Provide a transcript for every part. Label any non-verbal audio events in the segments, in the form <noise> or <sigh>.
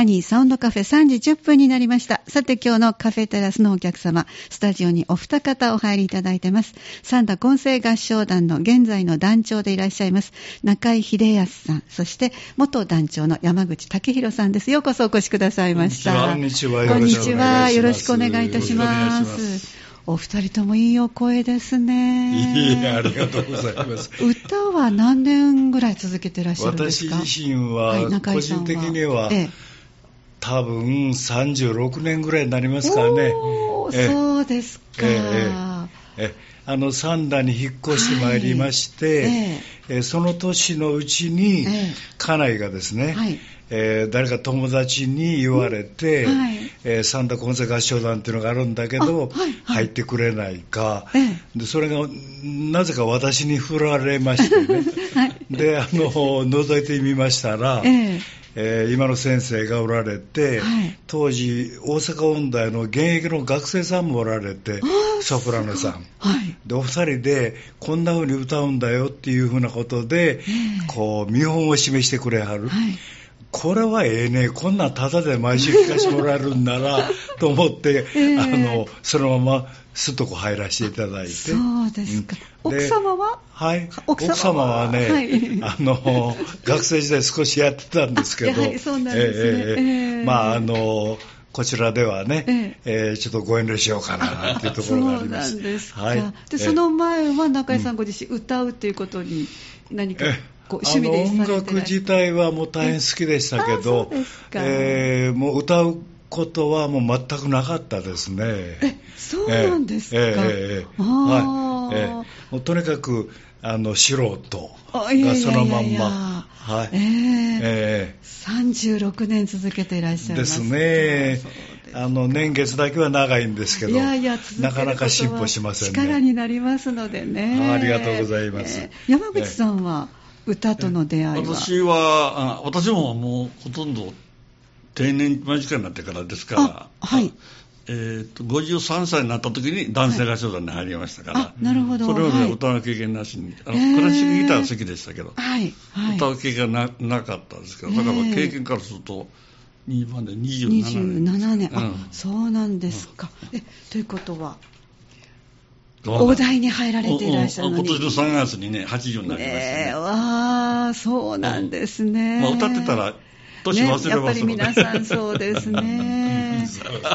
ハニーサウンドカフェ3時10分になりました。さて今日のカフェテラスのお客様、スタジオにお二方お入りいただいてます。サンダ混声合唱団の現在の団長でいらっしゃいます、中井秀康さん、そして元団長の山口武弘さんです。ようこそお越しくださいました。こんにちは。こんにちは。よろしくお願いいたします。お二人ともいいお声ですね。いいありがとうございます。歌は何年ぐらい続けてらっしゃるんですか？私自身は、個人的には、ええ、多分36年ぐらいになりますからね。そうですか。ええあの三田に引っ越してまいりまして、はい。えその年のうちに、家内がですね、はい。えー、誰か友達に言われて、はい。えー、三田混声合唱団っていうのがあるんだけど、はいはい、入ってくれないか、ええ、でそれがなぜか私に振られましてね、<laughs> はい、であの覗いてみましたら、えええー、今の先生がおられて、はい、当時大阪音大の現役の学生さんもおられてソプラノさん、はい、でお二人でこんな風に歌うんだよっていう風なことで、えー、こう見本を示してくれはる。はいこれはええね、こんなんタダで毎週聞かせてもらえるんなら <laughs> と思って、えー、あのそのまますっとこ入らせていただいて。そうですか。うん、奥様は？はい。奥様は？ね、はい、<laughs> あの、学生時代少しやってたんですけど、はい、そうなんですね。えーえー、まあ、あの、こちらではね、えー、えー、ちょっとご遠慮しようかなっていうところがあります。そうなんですか。はい、で、その前は中井さんご自身歌うっていうことに何か、趣味で音楽自体はもう大変好きでしたけど、えー、もう歌うことはもう全くなかったですね。え、そうなんですか。えー、えー、はい、えー、もうとにかくあの素人がそのまんま。はい。えー、えー、36年続けていらっしゃいますですね。あの年月だけは長いんですけど、いやいやなかなか進歩しませんね。力になりますのでね。ありがとうございます。えー、山口さんは、歌との出会いは。私は、私ももうほとんど定年間近になってからですから、はい。えーと、53歳になった時に男性合唱団に入りましたから、はい、なるほど。それまで歌の経験なしに、あのクラシックギターは好きでしたけど、はいはい、歌う経験がななかったですけど、だから経験からすると、2番で27年。27年、あ、うん、そうなんですか。えということは、大台に入られていらっしゃるのに。今年の3月にね、80になりましたね。ねわあ、そうなんですね。まあ、歌ってたら、年忘れます、ね、やっぱり皆さんそうですね。<laughs>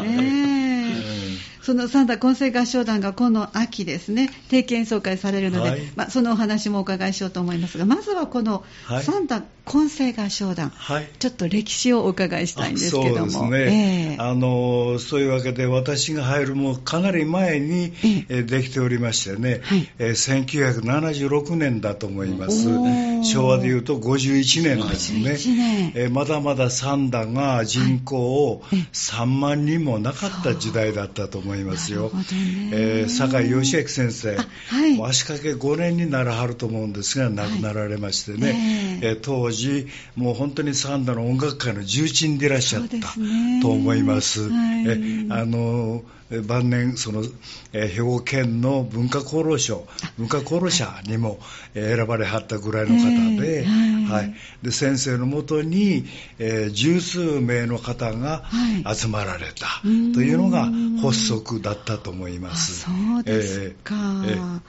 ねそのサンダ混声合唱団がこの秋ですね、定期演奏会されるので、はい、まあ、そのお話もお伺いしようと思いますが、まずはこのサンダ混声合唱団、はい、ちょっと歴史をお伺いしたいんですけども。そうですね、えー、あのそういうわけで、私が入るもかなり前に、えー、できておりましてね、はい。えー、1976年だと思います。昭和でいうと51年ですね。えー、まだまだサンダが人口を3万人もなかった時代だったと思います。いますよ、えー、酒井義明先生、はい、足掛け5年にならはると思うんですが亡くなられましてね、はい、えー、当時もう本当に三田の音楽界の重鎮でいらっしゃったと思います、はい、えあの晩年その、えー、兵庫県の文化功労賞文化功労者にも、えー、選ばれはったぐらいの方で,、はいで先生のもとに、えー、十数名の方が集まられたというのが発足だったと思います。そうですか、えー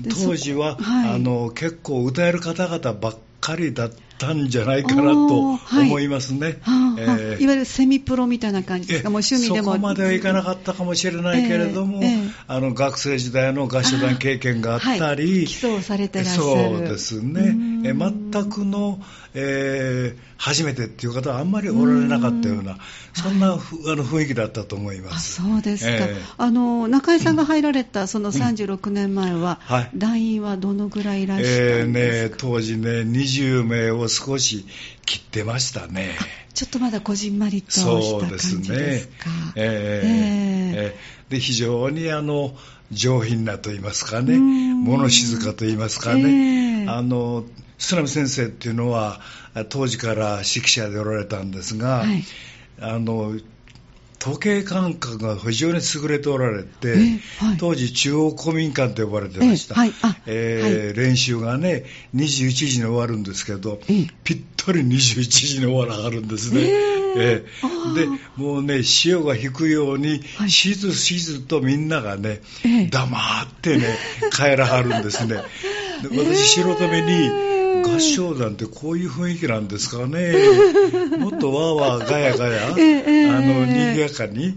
えー、当時は、はい、あの結構歌える方々ばっかりだったんじゃないかなと思いますね。はいえー、いわゆるセミプロみたいな感じですか、もう趣味でも。そこまではいかなかったかもしれないけれども、えーえー、あの学生時代の合唱団経験があったり、はい、基礎をされてらっしゃる。そうですね、えー、全くの、えー、初めてっていう方はあんまりおられなかったような、そんな、はい、あの雰囲気だったと思います。そうですか、えー、あの中井さんが入られたその36年前は、団員はどのぐらいいらっしゃったんですか、えーね、当時ね、20名を少し切ってましたね。ちょっとまだこじんまりとした感じですか。そうですね。えー、えー、で非常にあの上品なと言いますかね、物静かと言いますかね、えー、あの須波先生っていうのは当時から指揮者でおられたんですが、はい、あの時計感覚が非常に優れておられて、はい、当時中央公民館と呼ばれてました、はいえー、練習がね21時に終わるんですけど、ぴったり21時に終わらはるんですね、えー、でもうね潮が引くように、しずしずとみんながね、黙ってね帰らはるんですね。<laughs> 私素人目に合唱団ってこういう雰囲気なんですかね、<laughs> もっとわーわーガヤガヤ、あの賑やかに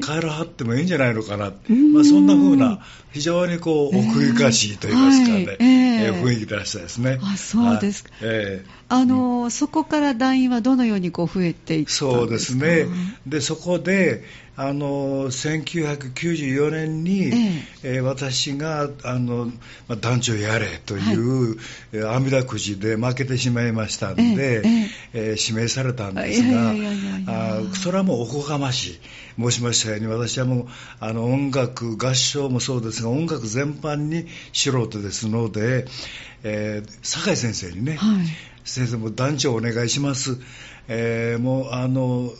帰らはってもいいんじゃないのかな、まあ、そんな風な非常にこう奥ゆかしいと言いますかね、えー、雰囲気出したですね。あそうですか、えー、あの、そこから団員はどのようにこう増えていったんですか？そうですね。でそこであの1994年に、ええ。ー、私があの、まあ、団長やれという、はい、阿弥陀くじで負けてしまいましたんで、えええー、指名されたんですが、それはもうおこがましい。申しましたように私はもうあの音楽合唱もそうですが音楽全般に素人ですので、えー、酒井先生にね、はい、先生も団長お願いします、えー、もうあの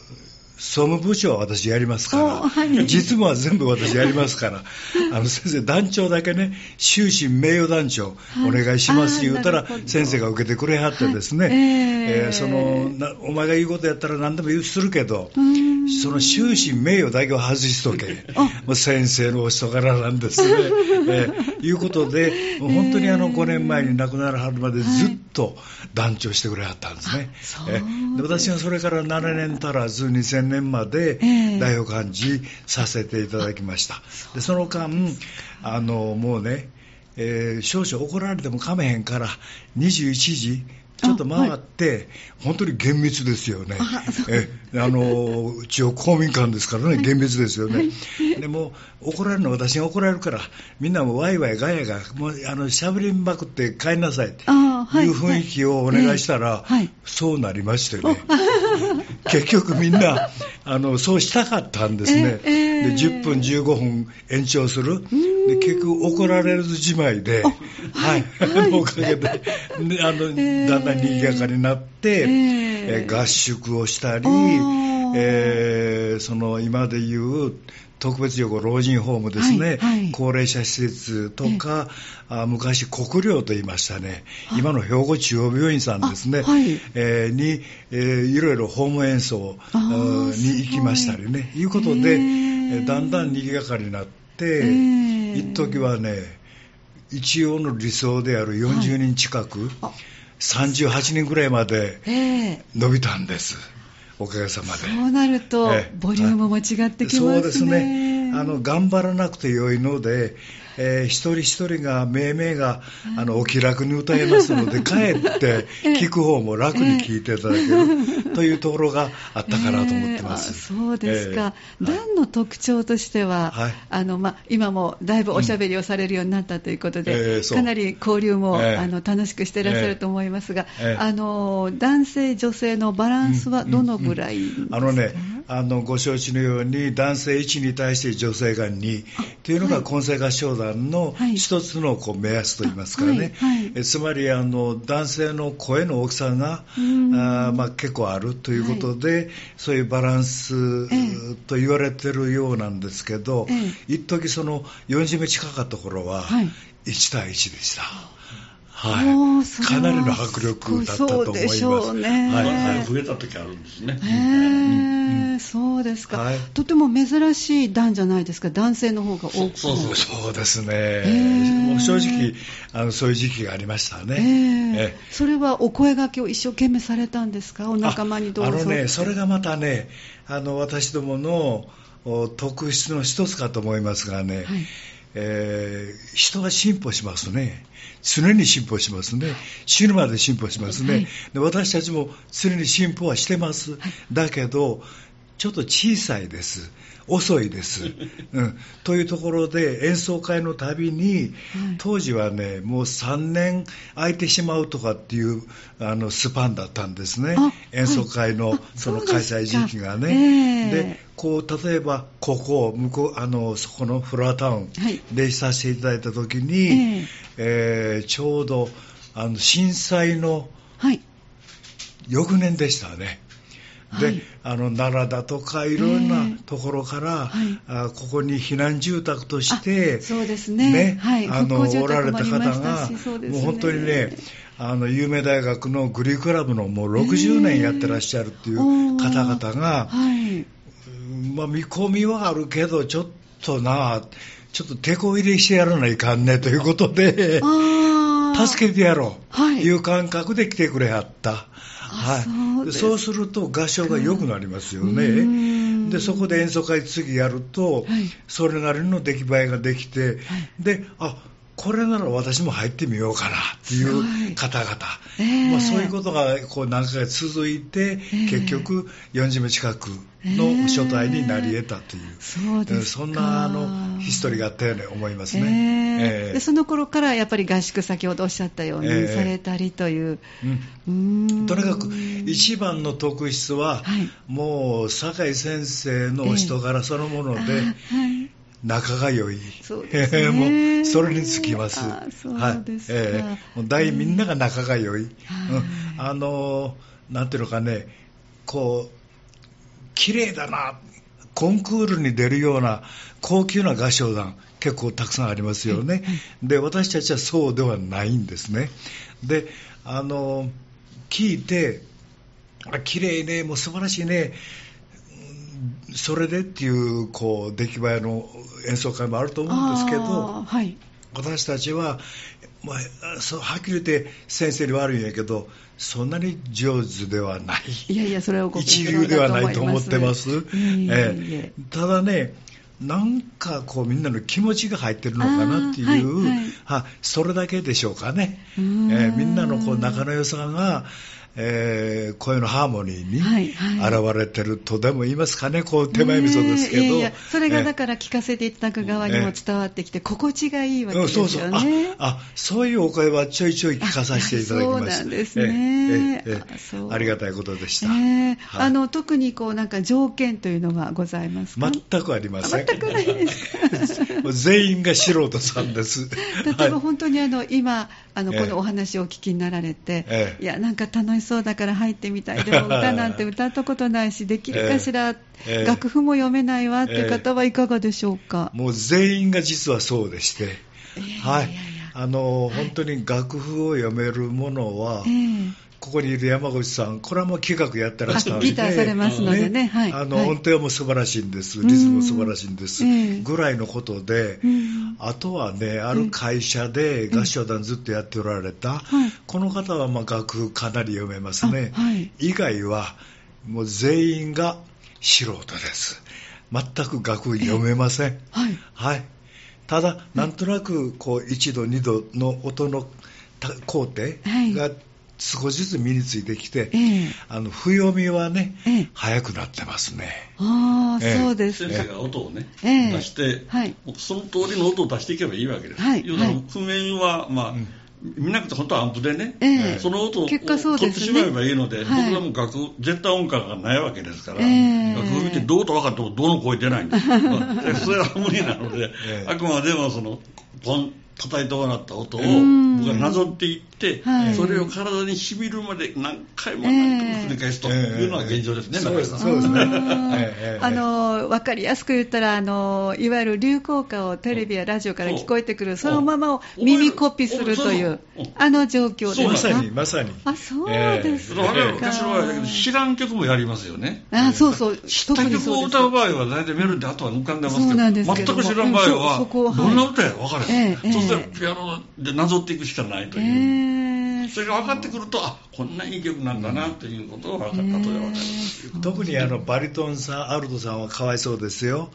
総務部長は私やりますから、はい、実務は全部私やりますから、<laughs> あの先生、団長だけね、終身名誉団長、お願いします言うたら、先生が受けてくれはってですね、はい、えー、そのお前が言うことやったら何でもするけど、その終身名誉だけは外しとけ、もう先生のお人柄なんですね。えー、いうことで、本当にあの5年前に亡くなるはるまでずっと団長してくれはったんですね。えー、で私はそれから7年足らず2000年まで代表幹事させていただきました。でその間あのもうね、えー、少々怒られてもかめへんから21時ちょっと回って、はい、本当に厳密ですよね。えあの一応公民館ですからね、厳密ですよね。でも怒られるのは私が怒られるから、みんなもワイワイガヤが、もうあのしゃべりまくって帰りなさいとい。う雰囲気をお願いしたら、そうなりましてね。結局みんなあのそうしたかったんですね。で10分15分延長する。で結局怒られるじまいで、はい、はい、<laughs> おかげで、<laughs> あの、だんだん賑やかになって、えー、合宿をしたり、えー、その今でいう特別養護老人ホームですね、はいはい、高齢者施設とか、あ昔、国領と言いましたね、今の兵庫中央病院さんですね、はい、えー、に、えー、いろいろホーム演奏に行きましたりね、い。うことで、えだんだん賑やかになって、一時はね、一応の理想である40人近く、はい、38人ぐらいまで伸びたんです。おかげさまで。そうなると、ボリュームも違ってきますね。そうですね。あの、頑張らなくてよいので、えー、一人一人が命名があのお気楽に歌えますので、<laughs> かえって聞く方も楽に聞いていただけるというところがあったかなと思ってます。えー、そうですか。えー、団の特徴としては、はい、あのまあ、今もだいぶおしゃべりをされるようになったということで、うん。えー、かなり交流も、あの楽しくしていらっしゃると思いますが、あの男性、女性のバランスはどのぐらいですか、うん。うん、あのねあのご承知のように男性1に対して女性が2というのが混成合唱団の一つのこう目安といいますかね、はい。はい、つまりあの男性の声の大きさがあ、まあ、結構あるということで、はい、そういうバランスと言われてるようなんですけど、ええ、一時その40名近かった頃は1対1でした。はい、かなりの迫力だったと思います。そうね、はい、はい、増えた時あるんですね。へー、うん、そうですか、はい、とても珍しい団じゃないですか、男性の方が多くそうそうそうですね、もう正直あの、そういう時期がありましたね。えー、それはお声がけを一生懸命されたんですか、お仲間にどうぞ。あのね、それがまたね、あの私どもの特質の一つかと思いますがね、はいえー、人は進歩しますね。常に進歩しますね。死ぬまで進歩しますね。はい、で私たちも常に進歩はしてます。だけど、ちょっと小さいです。遅いです、<laughs> うん。というところで演奏会のたびに、当時はね、もう3年空いてしまうとかっていうあのスパンだったんですね。演奏会のその開催時期がね。でこう例えばここ向こうあのそこのフロアタウンでさせていただいた時に、えー、ちょうどあの震災の翌年でしたね。で、はい、あの奈良だとかいろんなところから、はい、あここに避難住宅としてそうですね。ね、はい、あのおられた方が、ね、もう本当にねあの有名大学のグリークラブのもう60年やってらっしゃるっていう方々が、はい。まあ、見込みはあるけどちょっとなちょっと手こ入れしてやらないかんねということで助けてやろう。とい。う感覚で来てくれはった。はい、そうす。ると合唱が良くなりますよね。でそこで演奏会次やると、はい、それなりの出来栄えができて、はい、であこれなら私も入ってみようかなっていう方々、えー、まあ、そういうことがこう何回か続いて、えー、結局40名近くの初対になり得たという、えー、そそんなあのヒストリーがあったように思いますね、でその頃からやっぱり合宿先ほどおっしゃったようにされたりという、うん、とにかく一番の特質は、はい、もう酒井先生のお人柄そのもので、はい仲が良い。そうですね。<laughs> もう、それにつきます。あそうですか。はい。えー、もう大みんなが仲が良い。うん、あの、なんていうのかね、こう、綺麗だな、コンクールに出るような高級な合唱団、結構たくさんありますよね。で、私たちはそうではないんですね。で、あの、聞いて、あ、綺麗ね、もう素晴らしいね、それでっていうこう出来栄えの演奏会もあると思うんですけど、はい、私たちは、まあ、そうはっきり言って先生に悪いんやけどそんなに上手ではない。いやいやそれは一流ではないと思ってます、ええ。ただねなんかこうみんなの気持ちが入ってるのかなっていう、はいはい、それだけでしょうかね、えー、みんなのこう仲の良さがえー、声のハーモニーに現れてるとでも言いますかね、こう手前味噌ですけど、いやいやそれがだから聞かせていただく側にも伝わってきて、心地がいいわけですよね。そうそうあそういうお声はちょいちょい聞かさせていただきます。そうなんですね。ありがたいことでした。えーはい、あの特にこうなんか条件というのがございますか？全くありません。全くないですか？<laughs> 全員が素人さんです。<laughs> 例えば本当にあの今あのこのお話をお聞きになられて、えー、いやなんか楽しそうだから入ってみたい、でも歌なんて <laughs> 歌ったことないし、できるかしら、えー、楽譜も読めないわっていう方はいかがでしょうか？もう全員が実はそうでして、はい、あの、本当に楽譜を読めるものは、ここにいる山口さん、これはもう企画やってらしたので、ギターされますのでね、はい、あの、音程も素晴らしいんです、リズムも素晴らしいんです、ぐらいのことで、あとはね、ある会社で合唱団ずっとやっておられた、この方はまあ楽譜かなり読めますね、以外はもう全員が素人です。全く楽譜読めません。はい、はい。ただ、なんとなくこう1度、2度の音の工程が少しずつ身についてきて、えー、あの不読みはね、えー、早くなってますね。ああ、えー、そうです。先生が音をね、出して、はい、その通りの音を出していけばいいわけです。はい、はい、譜面は、まあ、うん。見なくて本当はアンプでね、えー、その音を、ね、取ってしまえばいいので、はい、僕らも楽絶対音感がないわけですから、えー、楽譜見てどうと分かってもどの声出ないんです、<laughs> それは無理なので、<laughs> えー、あくまでもそのポン叩いてもらった音を僕がなぞっていって、はい、それを体にしみるまで何回も何回も繰り返すというのが現状ですね、えー、そうですそうですね。あの分かりやすく言ったらあのいわゆる流行歌をテレビやラジオから聞こえてくるそのままを耳コピするというあの状況ですか？まさにまさに。あそうですか。えー、昔は知らん曲もやりますよね。あそうそう。知った曲を歌う場合は大体メロディーあとは浮かんでますけど、全く知らん場合はどんな歌や分からへん。えー、そうするとピアノでなぞっていくしかないという。えー、それが分かってくると、あこんないい曲なんだなということが分かったとです。特にあのバリトンさん、アルトさんはかわいそうですよ。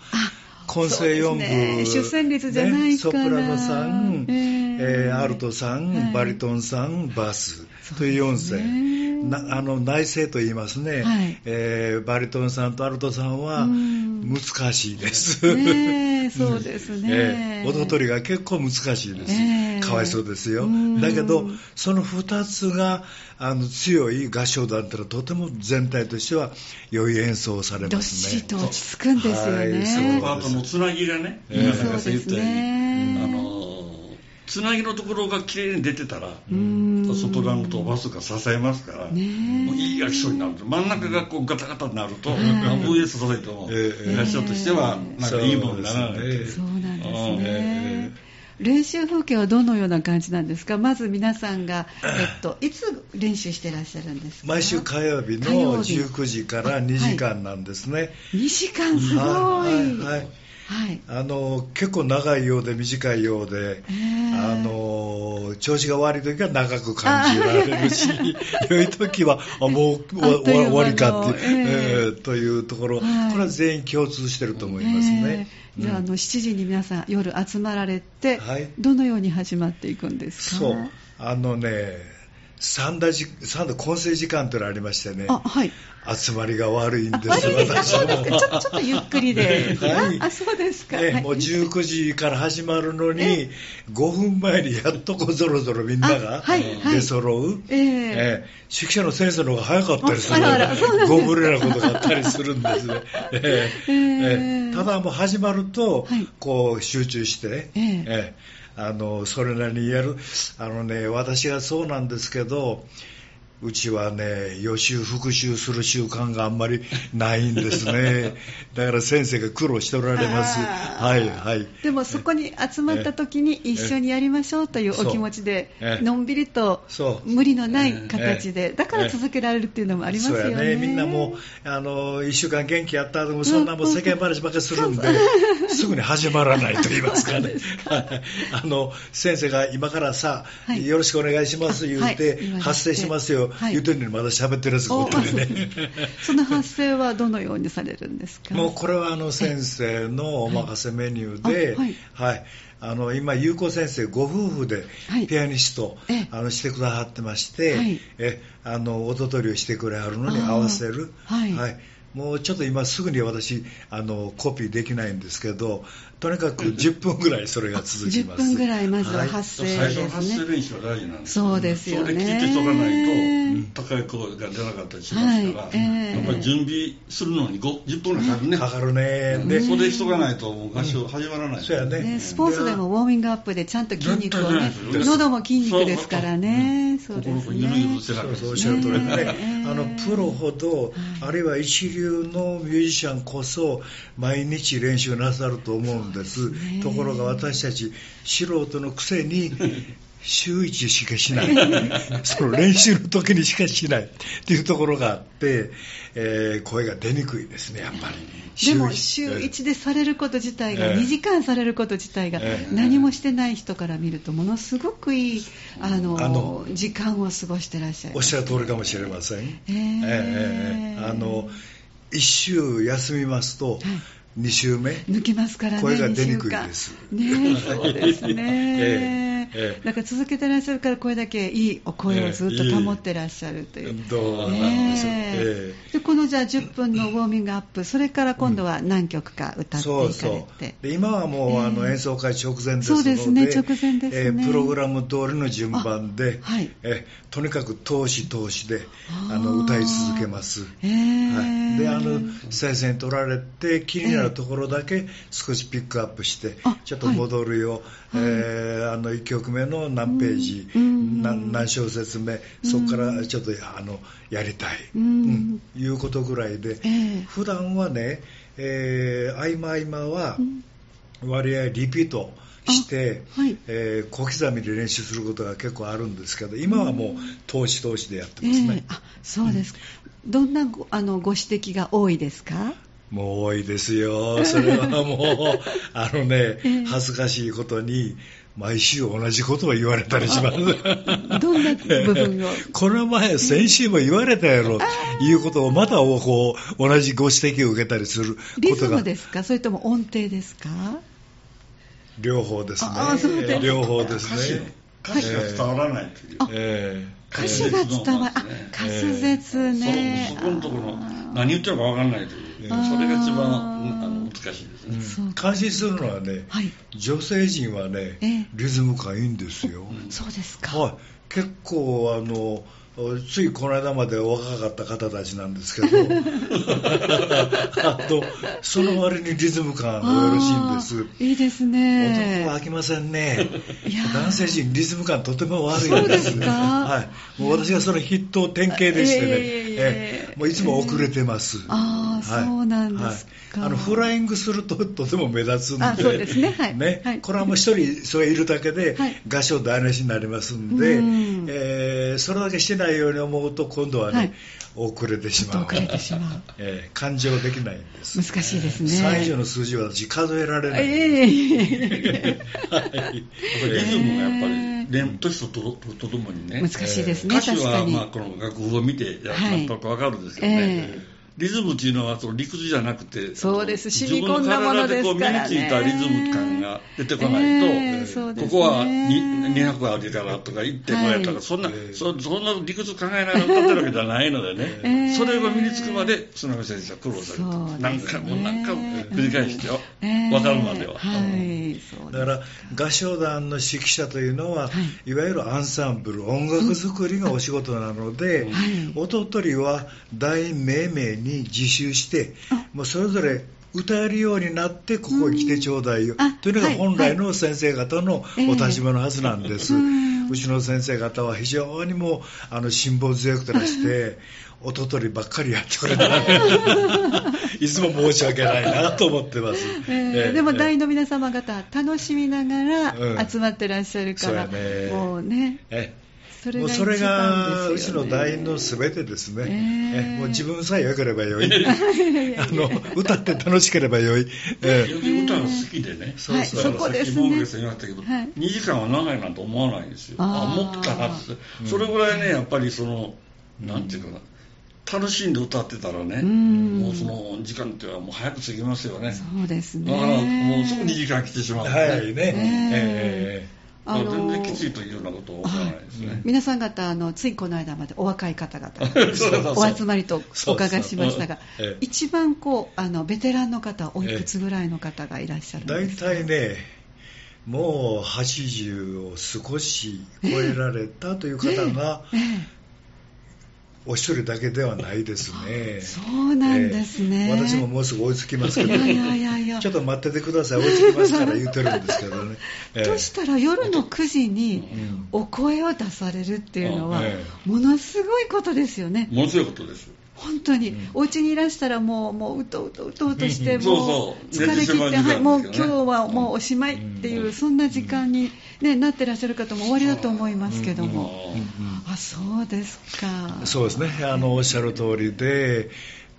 混声4部、ね、出産率じゃないね、ソプラノさん、えー、えー、アルトさん、はい、バリトンさん、バスという4声。あの内声と言いますね、はい、えー、バリトンさんとアルトさんは難しいです。ね、そうですね、<laughs> えー、音取りが結構難しいです、えー、かわいそうですよ。だけど、その2つがあの強い合唱団というのはとても全体としては良い演奏をされますね。どっしりと落ち着くんですよね。はい、そのパートのつなぎがね、えー、そうですね。あのつなぎのところが綺麗に出てたら、そソプラノとバスが支えますから、もういい役所になる。真ん中がこうガタガタになると、VS 届いても、役所としてはなんかいいものにならない。そうなんですね。練習風景はどのような感じなんですか？まず皆さんが、えっと、いつ練習してらっしゃるんですか？毎週火曜日の19時から2時間なんですね。はい、2時間すごい。はい、はい。はい、あの結構長いようで短いようで、あの調子が悪い時は長く感じられるし <laughs> 良い時はあもう終わりかっていう、えー、というところ、はい、これは全員共通してると思いますね。えー、じゃあ,、あの7時に皆さん夜集まられて、はい、どのように始まっていくんですか？そう。あのね三田三田混成時間というのがありましてね、はい、集まりが悪いんです、私も。ちょ。ちょっとゆっくりで、はい、あそうですか、もう19時から始まるのに、5分前にやっとこぞろぞろみんなが出揃う、えー、えー、指揮者の先生の方が早かったりするご無礼なことがあったりするんですね。えー、えー、ただもう始まると、こう集中して、えー、えーあのそれなりに言える。あのね私はそうなんですけどうちはね、予習復習する習慣があんまりないんですね。<laughs> だから先生が苦労しておられます。はい、はい。でもそこに集まった時に一緒にやりましょうというお気持ちで、のんびりと無理のない形で、だから続けられるっていうのもありますよね。ね。みんなもう、あの、一週間元気やった後もそんなもう世間話ばっかりするんで、すぐに始まらないと言いますかね。<laughs> あの、先生が今からさ、よろしくお願いします言って、発声しますよ。はい、言うてるのにまだ喋ってるやつがおってね。<laughs> その発声はどのようにされるんですか？もうこれはあの先生のお任せメニューで、はい、はい、あの今、優子先生ご夫婦でピアニスト、はい、あのしてくださってまして、はい、えあの音取りをしてくれはるのに合わせる。はい、はい。もうちょっと今すぐに私あのコピーできないんですけどとにかく <laughs> 10分ぐらいそれが続きます。10分ぐらいまずは発声ですね、はい、最初の発声練習は大事なんですそうですよね。それ聞いてとかないと高い声が出なかったりしますから、はい。えー、やっぱり準備するのに10分ぐらいかかるねかかるねでそれしとかないと合唱始まらない、うん、そうやね、ね、スポーツでもウォーミングアップでちゃんと筋肉をね喉も筋肉ですからね。そう。ですねそうそうおっしゃる通りね、あのプロほど、あるいは一流のミュージシャンこそ毎日練習なさると思うんです。ところが私たち素人のくせに <laughs> 週1しかしない。<laughs> その練習の時にしかしない。っていうところがあって、えー、声が出にくいですねやっぱり。でも週1でされること自体が、2時間されること自体が、何もしてない人から見るとものすごくいいあのあの時間を過ごしてらっしゃるおっしゃる通りかもしれません、えー、えー、あの1週休みますと、はい2週目。抜きますからね声が出にくいです。ねそうですね、<laughs> ええ、だから続けてらっしゃるからこれだけいいお声をずっと保ってらっしゃるという、え、どうなんでしょう、え。でこのじゃあ10分のウォーミングアップそれから今度は何曲か歌っていかれて、そうそう。で今はもう、あの演奏会直前ですのでそうですね直前ですね、プログラム通りの順番で、はい、えとにかく通し通しであの歌い続けます、はい、であの先生に取られて気になるるところだけ少しピックアップして、ちょっと戻るよ、はい、えー、あの1曲目の何ページ、何小節目、そこからちょっとあのやりたい、うん、いうことぐらいで、えー、普段はね、えー、合間合間は割合リピート、して、はい、えー、小刻みで練習することが結構あるんですけど今はもう投資投資でやってますね、えー、あそうですか、うん、どんなごあのご指摘が多いですか？もう多いですよ。それはもう、あのね、恥ずかしいことに、毎週同じことを言われたりします。<laughs> どんな部分を？この前、先週も言われたやろ、ということをまたこう同じご指摘を受けたりすることが。リズムですか？それとも音程ですか？両方ですね。両方ですね。歌詞が伝わらないという。えー、歌詞が伝わる、あ、滑舌ね。そこのところ、何言ってるか分からないという。それが一番あの難しいですね、感心するのはね、はい、女性陣はね、リズム感いいんですよ、そうですか、はい、結構あのついこの間まで若かった方たちなんですけどあとその割にリズム感がよろしいんです。いいですね。男は飽きませんね。男性陣リズム感とても悪いんです。ですか、はい、もう私はその筆頭典型でしてね、えー、もういつも遅れてます、ああ、はい、そうなんですか、あのフライングするととても目立つんで。あそうですね,、はい。ね。これはもう一人それいるだけで合唱台無しになりますんで、えー、それだけしてないように思うと今度はね、遅れてしまう。遅れてしまう。<laughs> えー、感情できないんです。難しいですね。最初の数字は私数えられない。ええー、<laughs> はい。リズムがやっぱり、年、年とととともにね。難しいですね、歌詞は、まあ、この楽譜を見てやったとわかるんですけどね。えーリズムっていうのはその理屈じゃなくて、そうです。染み込んだものですからね。自分の体でこう身についたリズム感が出てこないと、えーね、ここは 2, 200あるからとか言ってこうやったら、そんな、そそんな理屈考えながら歌ってるわけじゃないのでね、<laughs> えー、それが身につくまで、津波先生は苦労されて、ね、何回も何回も繰り返してよ、えー、分かるまでは。はい、だから合唱団の指揮者というのは、はい、いわゆるアンサンブル、音楽作りがお仕事なので、はい、音取りは大命名に自習して、もうそれぞれ歌えるようになってここに来てちょうだいよ、というのが本来の先生方のお立場のはずなんです、うちの先生方は非常にもうあの辛抱強くてらして音取りばっかりやってくれたいつも申し訳ないなと思ってます、えーえー、でも大の皆様方楽しみながら集まってらっしゃるから、うんね、もうね、えーそれが、ね、それがうちの団員のすべてですね、えー、もう自分さえ良ければよい。<laughs> あの歌って楽しければよい、えー、歌が好きでね、そうそう。そこですね。さっき言ったけど、はい、2時間は長いなんて思わないんですよ。ああもっとかなって、それぐらいねやっぱりそのなんていうかな、楽しんで歌ってたらね、もうその時間っていうのはもう早く過ぎますよね。そうですね。だからもうすぐ2時間来てしまう、ね。早いね。え。ーあの全然きついというようなことは思わないですね。皆さん方あの、ついこの間までお若い方々 <laughs> お集まりとお伺いしましたが、一番こうあのベテランの方、おいくつぐらいの方がいらっしゃるんですか？大体ね、もう80を少し超えられたという方が、えーえーお一人だけではないですね。そうなんですね、えー、私ももうすぐ追いつきますけど、いやいやいやちょっと待っててください、追いつきますから言ってるんですけどね。えー、としたら夜の9時にお声を出されるっていうのは、ものすごいことですよね。ものすごいことです。本当に、うん、お家にいらしたらもう、もううとうとうとうとして、もう疲れ切って、はい、もう今日はもうおしまいっていう、そんな時間に、ね、なってらっしゃる方も終わりだと思いますけども、あそうですか。そうですね、あのおっしゃる通りで、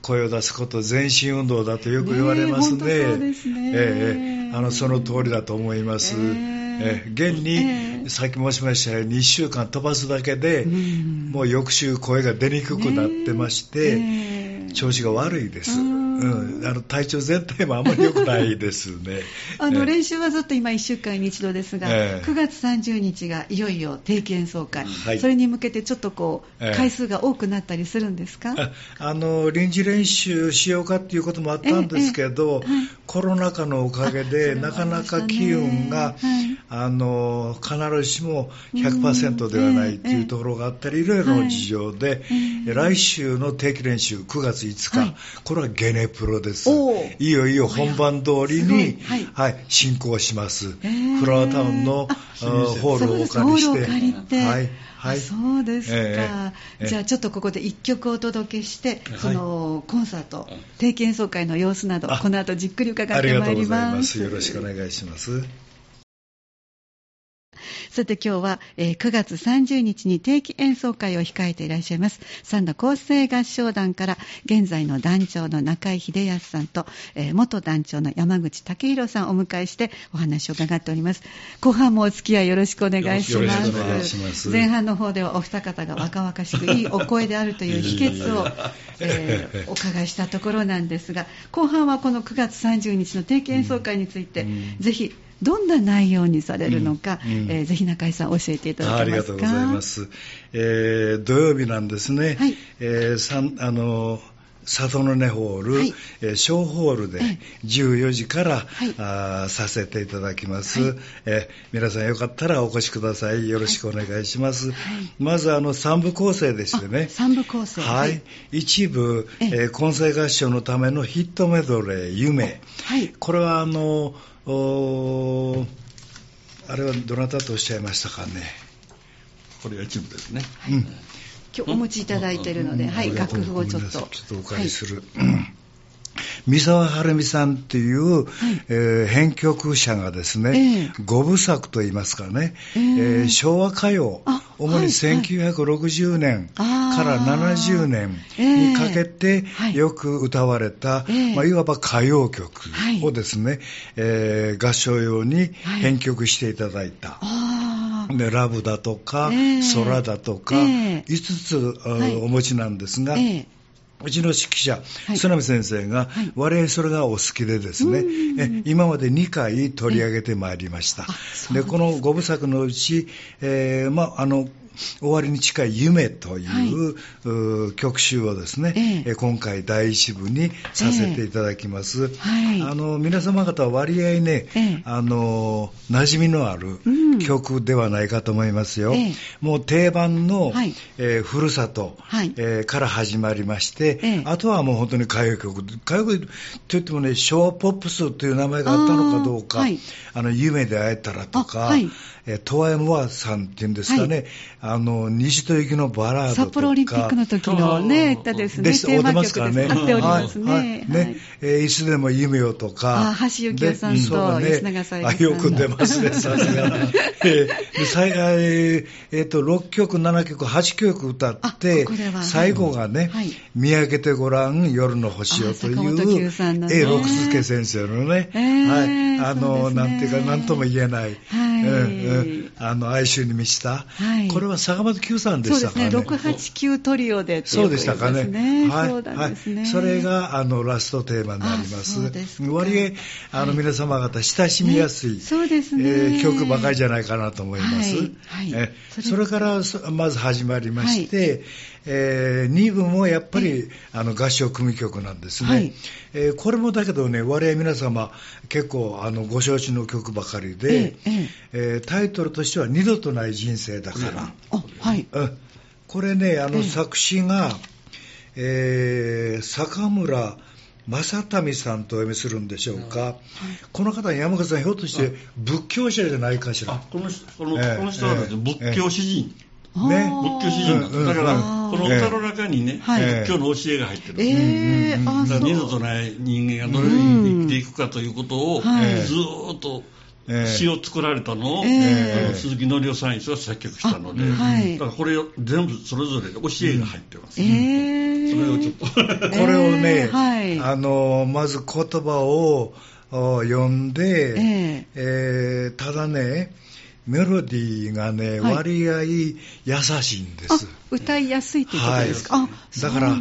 声を出すこと全身運動だとよく言われますね。ねそうですね、ええあのその通りだと思います。えーえ現に、さっき申しましたように1週間飛ばすだけで、もう翌週声が出にくくなってまして、調子が悪いです。うん、あの体調全体もあまり良くないですね。<laughs> あの練習はずっと今1週間に一度ですが、えー、9月30日がいよいよ定期演奏会、はい、それに向けてちょっとこう、えー、回数が多くなったりするんですか？あの臨時練習しようかっていうこともあったんですけど、えー、コロナ禍のおかげで、なかなか機運が、はい、あの必ずしも100%ではないっていうところがあったり、いろいろな事情で、来週の定期練習9月5日、これはゲネプロです。いよいよ本番通りに、はい、はい、進行します。フラワータウンのホールをお借りして。はい。はい、そうですか、えー、じゃあちょっとここで1曲お届けして、そのコンサート、定期演奏会の様子など、この後じっくり伺ってまいります。よろしくお願いします。さて今日は、えー、9月30日に定期演奏会を控えていらっしゃいます。三田厚生合唱団から現在の団長の中井秀康さんと、えー、元団長の山口武弘さんをお迎えしてお話を伺っております。後半もお付き合いよろしくお願いします。前半の方ではお二方が若々しくいいお声であるという秘訣を、<laughs> えー、お伺いしたところなんですが後半はこの9月30日の定期演奏会について、うん、ぜひどんな内容にされるのか、うんうん、えー、ぜひ中井さん教えていただけますか？ありがとうございます、えー、土曜日なんですね、はい、えー、あの里の根ホール、はい、えー、小ホールで14時から、はい、あさせていただきます、はい、え皆さんよかったらお越しください。よろしくお願いします、まずあの3部構成でしてね。3部構成。はい、一部、えー、混声合唱のためのヒットメドレー夢、はい、これはあのあれはどなたとおっしゃいましたかね？これが一部ですね、うん、今日お持ちいただいているので、はい、楽譜をちょっと。ちょっとお借りする、はい三沢晴美さんっていう、はい、えー、編曲者がですね、えー、5部作といいますかね、えー、えー、昭和歌謡、主に1960年から70年にかけてよく歌われた、えー、まあ、いわば歌謡曲をですね、はい、えー、合唱用に編曲していただいた。でラブだとか、えー、空だとか、えー、5つ、はい、お持ちなんですが、えーうちの指揮者、はい、須波先生が、はい、我々それがお好きでですね、え今まで2回取り上げてまいりました。でこの5部作のうち、えー、まあ、の終わりに近い夢という、はい、曲集をですね、えー、今回第一部にさせていただきます。えーはい、あの皆様方は割合ね、えー、あの馴染みのある曲ではないかと思いますよ。うん、もう定番の、はい、えー、ふるさと、はい、えー、から始まりまして、あとはもう本当に歌謡曲、歌謡曲といってもね、昭和ポップスという名前があったのかどうか、あの夢で会えたらとか、えー、トワエムワさんっていうんですかね、はい、あの西と行きのバラードとか。札幌オリンピックの時のね歌ですねテーマ曲です。かね。っておりますね、はい。はい。ね。えー、いつでも夢よとか。橋幸夫さんと吉永さん、ね、よく出ますね <laughs> さすが。えー、最えー、と6曲7曲8曲歌って最後がね、はい、見上げてごらん夜の星よという A 六助先生のね、えー、はい。あの、ね、なんていうか何とも言えない、はいうんあの哀愁に満ちた、はい、これは坂本九さんでしたかね。そうですね、689トリオで、そうでしたかね。はい、そうですね。それがあのラストテーマになります。割合あの、皆様方親しみやすい、そうですね、えー、曲ばかりじゃないかなと思います。はい。えそれからまず始まりまして、えー、2部もやっぱり、あの合唱組曲なんですね、はい、えー、これもだけどね我々皆様結構あのご承知の曲ばかりで、えええー、タイトルとしては「二度とない人生だから」はい、これねあの作詞が、えー、坂村正民さんとお読みするんでしょうか、はい、この方、山口さん、ひょっとして仏教者じゃないかしら。この人この、えー、この人は、仏教詩人。ね、仏教詩人だ,、だから、この歌の中にね、仏教の教えが入ってる、えー、だから二度とない人間がどれに生きていくかということを、ずっと詩を作られたのを、えー、鈴木紀夫さんが作曲したので、はい、だからこれ全部それぞれ教えが入ってます、ね、え。ー、それをちょっと。これをね、はい、あのまず言葉を読んで、えー、えー、ただねメロディーがね、はい、割合優しいんです。歌いやすいということですか、はい、だから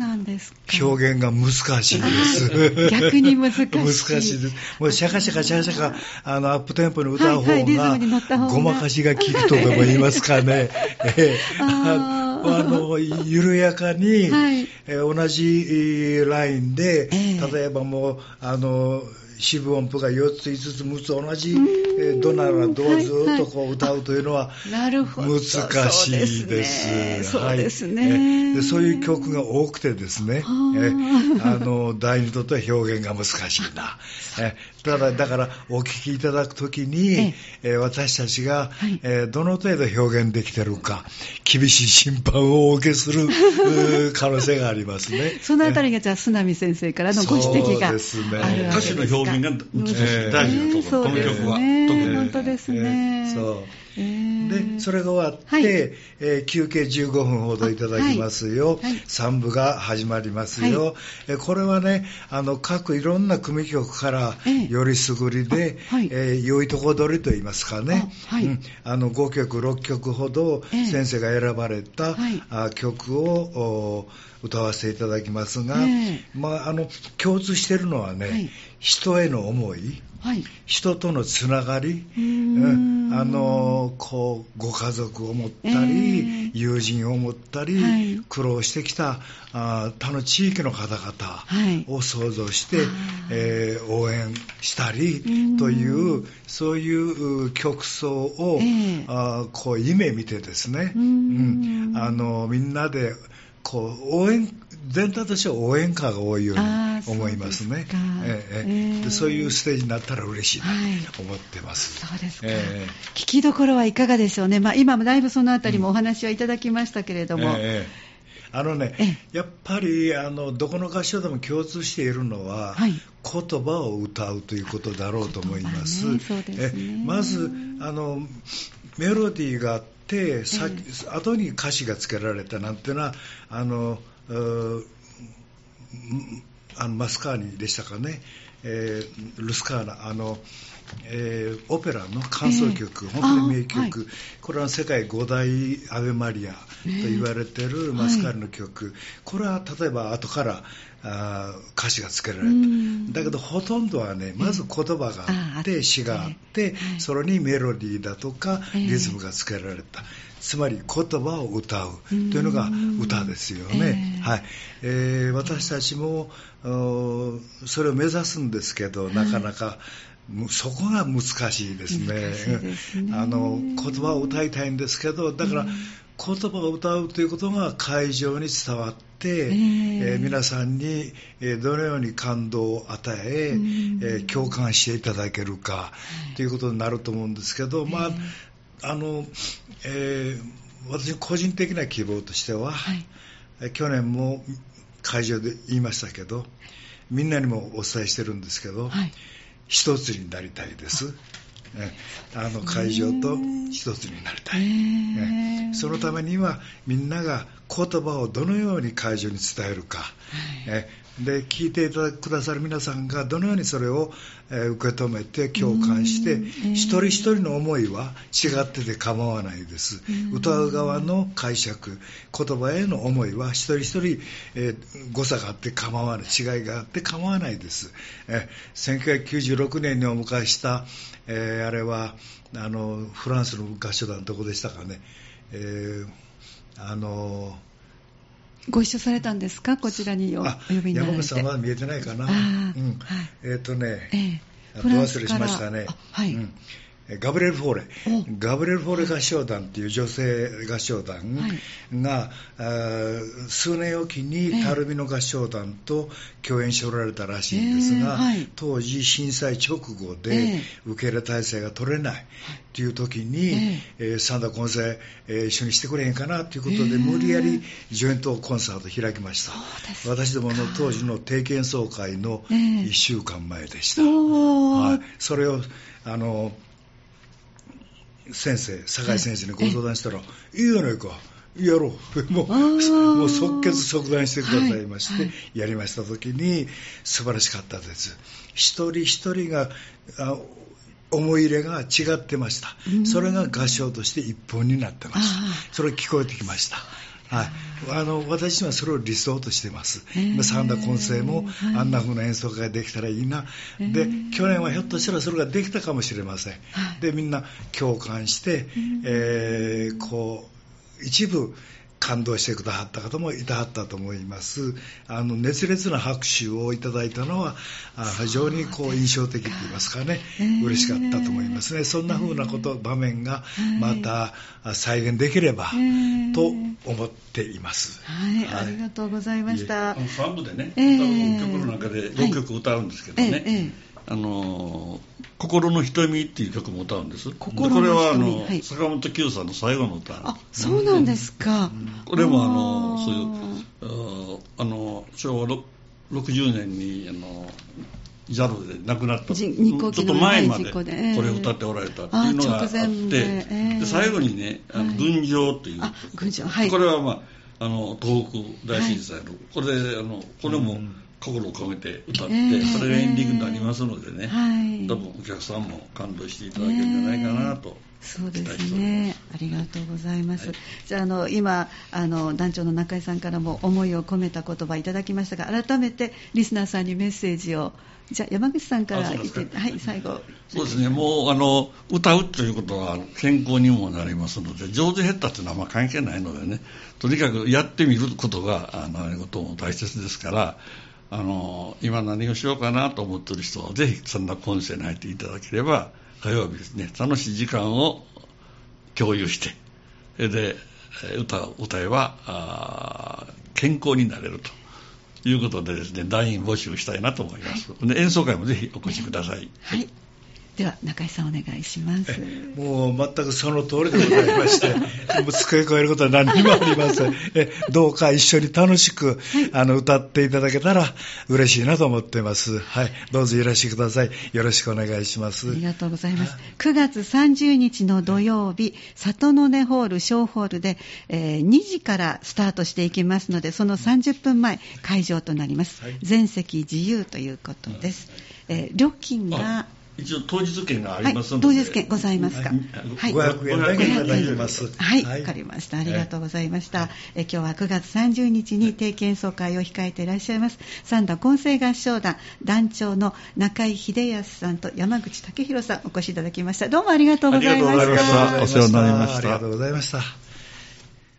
表現が難しいです。逆に難しい。<laughs> 難しいです。もうシャカシャカシャカシャカ、あの、アップテンポに歌う方が、はいはい、ごまかしが効くとでも言いますかね。<laughs> えあの緩やかに、はい、え同じラインで、えー、例えばもう、あの、四分音符が4つ、5つ、6つ同じ、えー、ドならどうずっとこう歌うというのは難しいです。そうですね。でそういう曲が多くてですね、えあの第二とっては表現が難しいな。<laughs> えただだからお聞きいただくときに、えー、私たちが、はい、えー、どの程度表現できてるか厳しい審判をお受けする <laughs> 可能性がありますね。そのあたりがじゃあ須波先生からのご指摘があるわけですね。歌詞の表現が大事なところ、この曲は。本当ですね。そう。でそれが終わって、はい、えー、休憩15分ほどいただきますよ、はい、3部が始まりますよ、はい、えこれはねあの各いろんな組曲からよりすぐりで、はい、えー、良いとこ取りといいますかね、はい。うん、あの5曲6曲ほど先生が選ばれた、あ曲を歌わせていただきますが、まあ、あの共通しているのはね、人への思い、人とのつながり、うん。あのこうご家族を持ったり、えー、友人を持ったり、はい、苦労してきたあ他の地域の方々を想像して、はい、えー、応援したりというそういう曲層を、えー、あこう夢見てですね、うん、あのみんなでこう応援全体としては応援歌が多いように思いますね。そうえー、えー、そういうステージになったら嬉しいなと思ってます。はい、そうですか、えー、聞きどころはいかがでしょうね。まあ、今もだいぶそのあたりもお話はいただきましたけれども。えーあのね、やっぱりあのどこの合唱でも共通しているのは、はい、言葉を歌うということだろうと思います。ねえまずあのメロディーがあって、さ後に歌詞がつけられたなんていうのはあのあのマスカーニでしたかね、えー、ルスカーナ。あのえー、オペラの感想曲、えー、本当に名曲、はい、これは世界五大アベマリアと言われてい。るマスカルの曲、はい、これは例えば後からあ歌詞がつけられた、だけどほとんどはねまず言葉があって、詩があって、それにメロディーだとかリズムがつけられた。つまり言葉を歌うというのが歌ですよね、はい。えー、私たちもそれを目指すんですけどなかなかそこが難しいですね。すね。<laughs> あの言葉を歌いたいんですけど、だから、言葉を歌うということが会場に伝わって、えー、えー、皆さんに、えー、どのように感動を与え、えー、共感していただけるか、ということになると思うんですけど、まあ、あの、え私個人的な希望としては、はい、去年も会場で言いましたけど、みんなにもお伝えしてるんですけど、はい。一つになりたいです。あの会場と一つになりたい、そのためにはみんなが言葉をどのように会場に伝えるか、で聞いていただくださる皆さんがどのようにそれを、え受け止めて共感して、一人一人の思いは違ってて構わないです、歌う側の解釈言葉への思いは一人一人、えー、誤差があって構わない違いがあって構わないです、え1996年にお迎えした、えー、あれはあのフランスの合唱団どこでしたかね、えー、あのご一緒されたんですか、こちらにお呼びになられて。山口さんは見えてないかな。うん、えっ、ー、とね、えー、ど忘れしましたね。はい、うんガブレル・フォーレ、ガブレル・フォーレ合唱団っていう女性合唱団が、はい、数年おきに垂水の合唱団と共演しておられたらしいんですが、えーはい、当時、震災直後で受け入れ体制が取れないとい。う時に、えー、えー、サンダーコンサーえー、一緒にしてくれへんかなということで、無理やりジョイントコンサート開きました。私どもの当時の定見総会の1週間前でした。はい、それをあの先生、酒井先生にご相談したら、いいじゃないか。やろう。<laughs> もう、もう即決即断してくださいまして、はいはい、やりましたときに、素晴らしかったです。一人一人が、あ思い入れが違ってました。それが合唱として一本になってました。それ聞こえてきました。はい、あの私はそれを理想としてます、三田混成もあんな風な演奏会ができたらいいな、で去年はひょっとしたらそれができたかもしれません、でみんな共感して、えー、こう一部感動してくださった方もいたはったと思います。あの熱烈な拍手をいただいたのは非常にこう印象的と言いますかね、嬉しかったと思いますね。そんな風なこと場面がまた再現できればと思っています。はい、はい、ありがとうございました。3部でね、歌う曲の中で6曲歌うんですけどね。あの心の瞳っていう曲も歌うんです。心これはあの、はい、坂本九さんの最後の歌。あ、そうなんですか。うん、これもあのそういうあの昭和60年にあの JAL で亡くなった。ちょっと前までこれを歌っておられたっていうのがあって、で。最後にね「あの群青」っていう、はい、これは、まあ、あの東北大震災の、これであのこれも、うん心を込めて歌って、えー、それがエンディングになりますのでね、はい、多分お客さんも感動していただけるんじゃないかなと、そうですね。あありがとうございます。はい、じゃあ、あの、今、あの、団長の中井さんからも思いを込めた言葉いただきましたが、改めてリスナーさんにメッセージをじゃあ山口さんから言ってはい最後。そうですね。もうあの歌うということは健康にもなりますので上手減ったっていうのはまあ関係ないのでね。とにかくやってみることがあの何事も大切ですからあの今何をしようかなと思ってる人はぜひそんな今世に入っていただければ火曜日ですね楽しい時間を共有してそれで歌を歌えば健康になれると。いうことでですね、団員募集したいなと思います。演奏会もぜひお越しください。はいでは中井さんお願いします。もう全くその通りでございまして <laughs> もう付け加えることは何にもありません。えどうか一緒に楽しく、はい、あの歌っていただけたら嬉しいなと思ってます。はい。どうぞいらしてください。よろしくお願いします。ありがとうございます。9月30日の土曜日里の根ホール小ホールで、えー、2時からスタートしていきますのでその30分前会場となります、はい、全席自由ということです、えー、料金が一応当日券がありますので、はい、当日券ございますか。はい、500円だけいただきます。はい、わ、はい、かりました。ありがとうございました。はい、え今日は9月30日に定期演奏会を控えていらっしゃいます、三田混声合唱団団長の中井秀康さんと山口武弘さんお越しいただきました。どうもありがとうございました。お世話になりました。ありがとうございました。